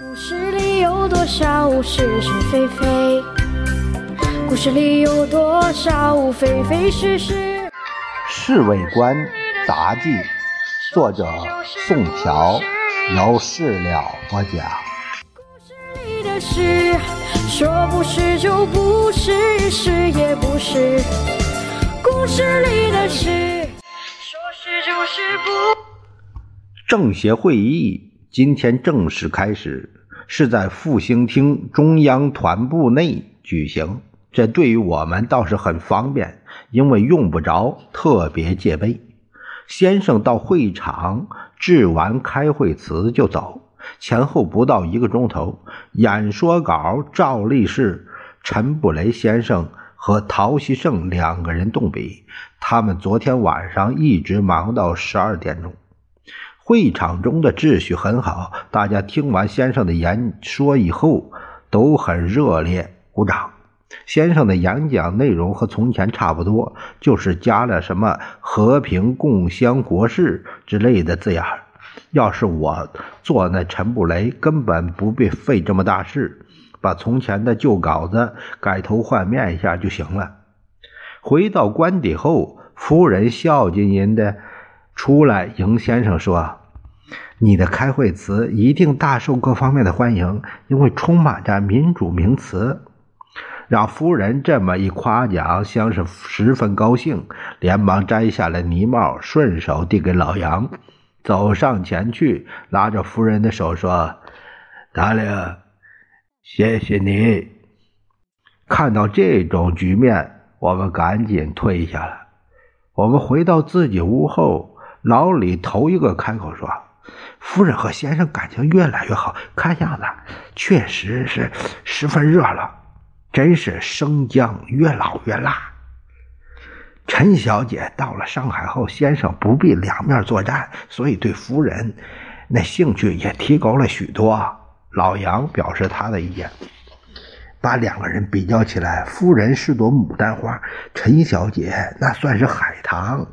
故事里有多少是是非非？故事里有多少非非是是？《侍卫官杂记》，作者宋乔，由事了播讲。故事里的事，说不是就不是，是也不是。故事里的事，说是就是不。政协会议今天正式开始，是在复兴厅中央团部内举行。这对于我们倒是很方便，因为用不着特别戒备。先生到会场致完开会词就走，前后不到一个钟头。演说稿照例是陈布雷先生和陶希圣两个人动笔，他们昨天晚上一直忙到十二点钟。会场中的秩序很好，大家听完先生的演说以后都很热烈鼓掌。先生的演讲内容和从前差不多，就是加了什么“和平共襄国事”之类的字眼。要是我做那陈布雷，根本不必费这么大事，把从前的旧稿子改头换面一下就行了。回到官邸后，夫人笑吟吟的出来迎先生说：“你的开会词一定大受各方面的欢迎，因为充满着民主名词。”让夫人这么一夸奖，先生十分高兴，连忙摘下了呢帽，顺手递给老杨，走上前去，拉着夫人的手说：“达令，谢谢你。”看到这种局面，我们赶紧退下了。我们回到自己屋后，老李头一个开口说：“夫人和先生感情越来越好，看样子确实是十分热闹。”真是生姜越老越辣。陈小姐到了上海后，先生不必两面作战，所以对夫人那兴趣也提高了许多。老杨表示他的意见，把两个人比较起来，夫人是朵牡丹花，陈小姐那算是海棠。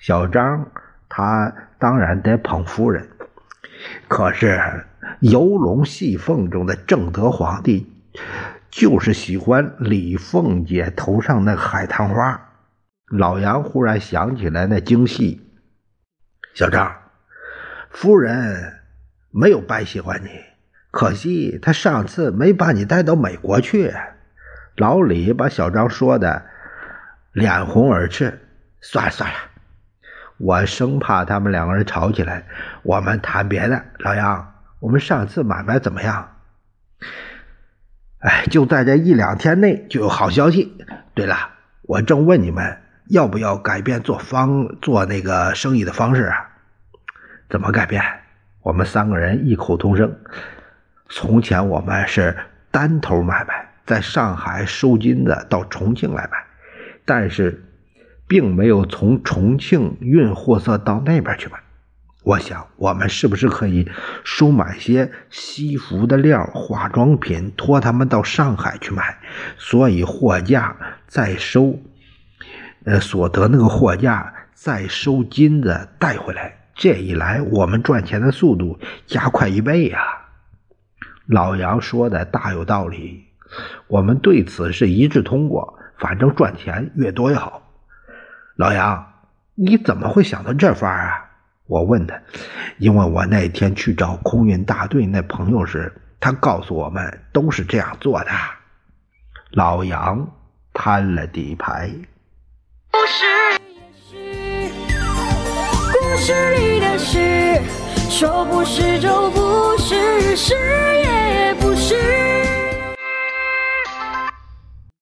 小张他当然得捧夫人，可是游龙戏凤中的正德皇帝。就是喜欢李凤姐头上那海棠花。老杨忽然想起来那京戏。小张，夫人没有白喜欢你，可惜她上次没把你带到美国去。老李把小张说的脸红耳赤。算了算了，我生怕他们两个人吵起来。我们谈别的。老杨，我们上次买卖怎么样？哎，就在这一两天内就有好消息。对了，我正问你们要不要改变做方做那个生意的方式啊？怎么改变？我们三个人异口同声：从前我们是单头买卖，在上海收金子到重庆来卖，但是并没有从重庆运货色到那边去卖。我想，我们是不是可以收买些西服的料、化妆品，托他们到上海去买？所以货价再收，呃，所得那个货价再收金子带回来。这一来，我们赚钱的速度加快一倍呀！老杨说的大有道理，我们对此是一致通过。反正赚钱越多越好。老杨，你怎么会想到这法儿啊？我问他，因为我那天去找空运大队那朋友时，他告诉我们都是这样做的。老杨摊了底牌。故事，故事里的事，说不是就不是，是。